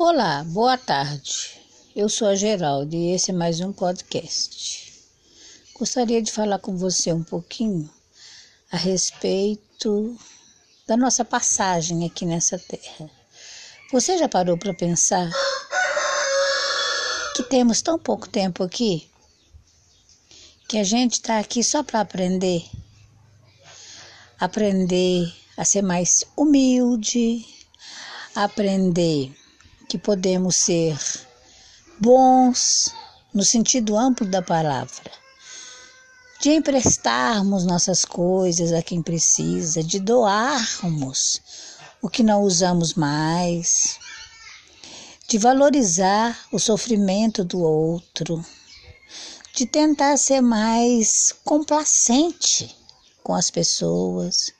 Olá, boa tarde. Eu sou a Geraldo e esse é mais um podcast. Gostaria de falar com você um pouquinho a respeito da nossa passagem aqui nessa terra. Você já parou para pensar que temos tão pouco tempo aqui que a gente está aqui só para aprender? Aprender a ser mais humilde, aprender que podemos ser bons no sentido amplo da palavra, de emprestarmos nossas coisas a quem precisa, de doarmos o que não usamos mais, de valorizar o sofrimento do outro, de tentar ser mais complacente com as pessoas,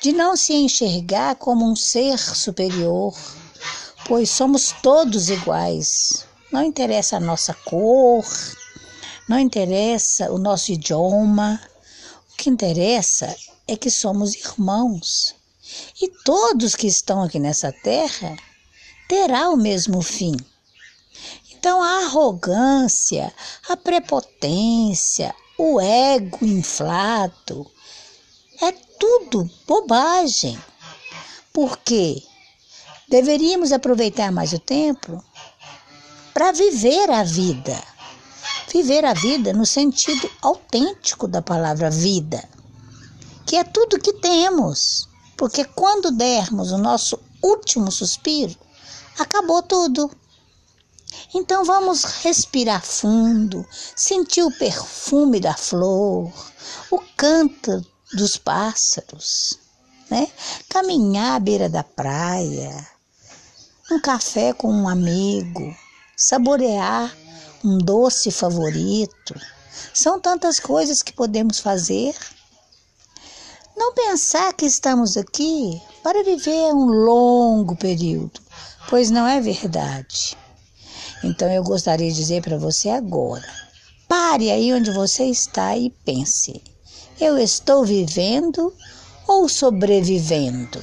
de não se enxergar como um ser superior pois somos todos iguais. Não interessa a nossa cor, não interessa o nosso idioma. O que interessa é que somos irmãos. E todos que estão aqui nessa terra terá o mesmo fim. Então a arrogância, a prepotência, o ego inflado é tudo bobagem. Por quê? Deveríamos aproveitar mais o tempo para viver a vida. Viver a vida no sentido autêntico da palavra vida, que é tudo que temos. Porque quando dermos o nosso último suspiro, acabou tudo. Então vamos respirar fundo, sentir o perfume da flor, o canto dos pássaros, né? Caminhar à beira da praia, um café com um amigo, saborear um doce favorito. São tantas coisas que podemos fazer. Não pensar que estamos aqui para viver um longo período, pois não é verdade. Então eu gostaria de dizer para você agora: pare aí onde você está e pense: eu estou vivendo ou sobrevivendo?